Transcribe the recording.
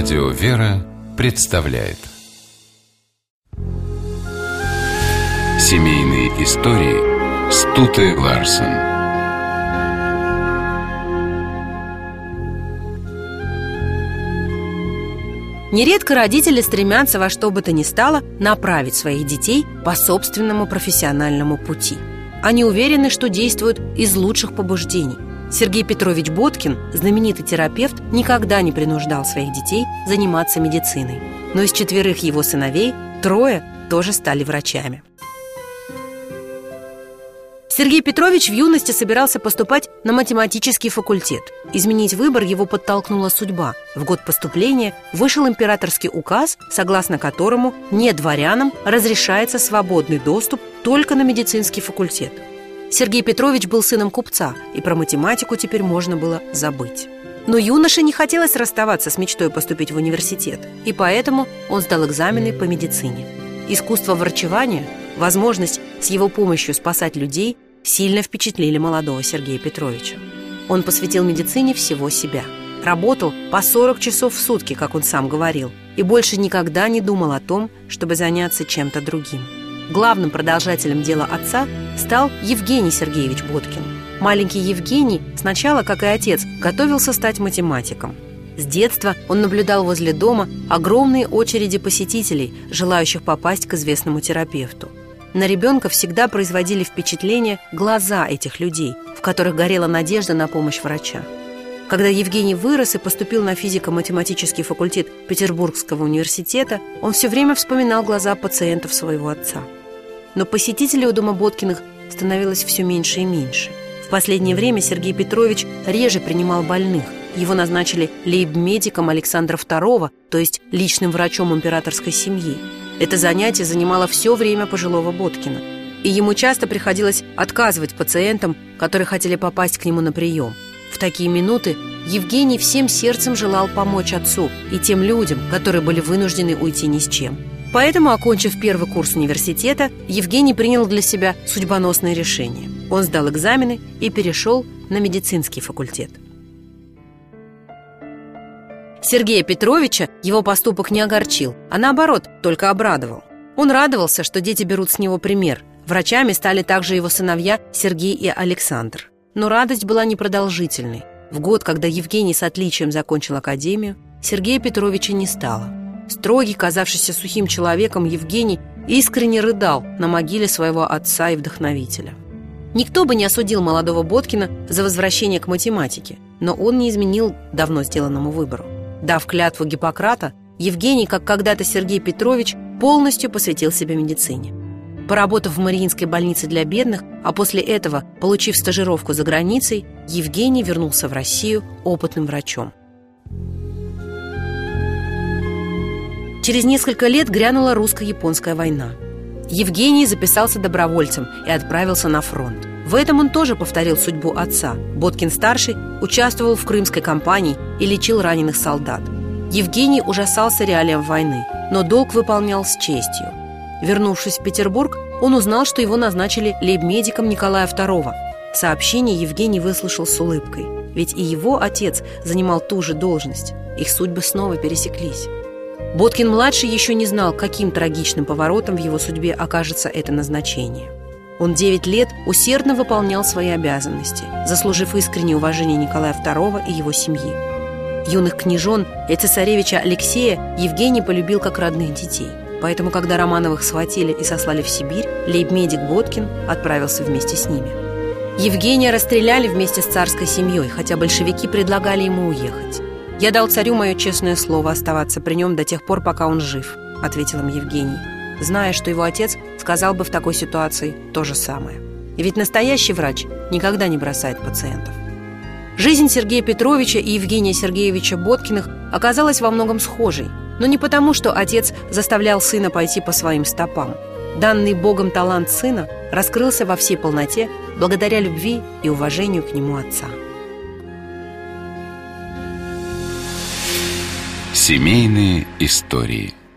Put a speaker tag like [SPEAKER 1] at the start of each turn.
[SPEAKER 1] Радио «Вера» представляет Семейные истории Стуты Ларсен
[SPEAKER 2] Нередко родители стремятся во что бы то ни стало направить своих детей по собственному профессиональному пути. Они уверены, что действуют из лучших побуждений. Сергей Петрович Боткин, знаменитый терапевт, никогда не принуждал своих детей заниматься медициной. Но из четверых его сыновей трое тоже стали врачами. Сергей Петрович в юности собирался поступать на математический факультет. Изменить выбор его подтолкнула судьба. В год поступления вышел императорский указ, согласно которому не дворянам разрешается свободный доступ только на медицинский факультет. Сергей Петрович был сыном купца, и про математику теперь можно было забыть. Но юноше не хотелось расставаться с мечтой поступить в университет, и поэтому он сдал экзамены по медицине. Искусство врачевания, возможность с его помощью спасать людей – сильно впечатлили молодого Сергея Петровича. Он посвятил медицине всего себя. Работал по 40 часов в сутки, как он сам говорил, и больше никогда не думал о том, чтобы заняться чем-то другим. Главным продолжателем дела отца стал Евгений Сергеевич Боткин. Маленький Евгений сначала, как и отец, готовился стать математиком. С детства он наблюдал возле дома огромные очереди посетителей, желающих попасть к известному терапевту. На ребенка всегда производили впечатление глаза этих людей, в которых горела надежда на помощь врача. Когда Евгений вырос и поступил на физико-математический факультет Петербургского университета, он все время вспоминал глаза пациентов своего отца. Но посетителей у дома Боткиных становилось все меньше и меньше. В последнее время Сергей Петрович реже принимал больных. Его назначили лейб-медиком Александра II, то есть личным врачом императорской семьи. Это занятие занимало все время пожилого Боткина, и ему часто приходилось отказывать пациентам, которые хотели попасть к нему на прием. В такие минуты Евгений всем сердцем желал помочь отцу и тем людям, которые были вынуждены уйти ни с чем. Поэтому, окончив первый курс университета, Евгений принял для себя судьбоносное решение. Он сдал экзамены и перешел на медицинский факультет. Сергея Петровича его поступок не огорчил, а наоборот, только обрадовал. Он радовался, что дети берут с него пример. Врачами стали также его сыновья Сергей и Александр. Но радость была непродолжительной. В год, когда Евгений с отличием закончил академию, Сергея Петровича не стало. Строгий, казавшийся сухим человеком, Евгений искренне рыдал на могиле своего отца и вдохновителя. Никто бы не осудил молодого Боткина за возвращение к математике, но он не изменил давно сделанному выбору. Дав клятву Гиппократа, Евгений, как когда-то Сергей Петрович, полностью посвятил себя медицине. Поработав в Мариинской больнице для бедных, а после этого, получив стажировку за границей, Евгений вернулся в Россию опытным врачом. Через несколько лет грянула русско-японская война. Евгений записался добровольцем и отправился на фронт. В этом он тоже повторил судьбу отца. Боткин-старший участвовал в крымской кампании и лечил раненых солдат. Евгений ужасался реалиям войны, но долг выполнял с честью. Вернувшись в Петербург, он узнал, что его назначили лейб-медиком Николая II. Сообщение Евгений выслушал с улыбкой, ведь и его отец занимал ту же должность. Их судьбы снова пересеклись. Боткин-младший еще не знал, каким трагичным поворотом в его судьбе окажется это назначение. Он 9 лет усердно выполнял свои обязанности, заслужив искреннее уважение Николая II и его семьи. Юных княжон и цесаревича Алексея Евгений полюбил как родных детей. Поэтому, когда Романовых схватили и сослали в Сибирь, лейб-медик Боткин отправился вместе с ними. Евгения расстреляли вместе с царской семьей, хотя большевики предлагали ему уехать. «Я дал царю мое честное слово оставаться при нем до тех пор, пока он жив», — ответил им Евгений зная, что его отец сказал бы в такой ситуации то же самое. Ведь настоящий врач никогда не бросает пациентов. Жизнь Сергея Петровича и Евгения Сергеевича Боткиных оказалась во многом схожей, но не потому, что отец заставлял сына пойти по своим стопам. Данный Богом талант сына раскрылся во всей полноте благодаря любви и уважению к нему отца.
[SPEAKER 1] Семейные истории –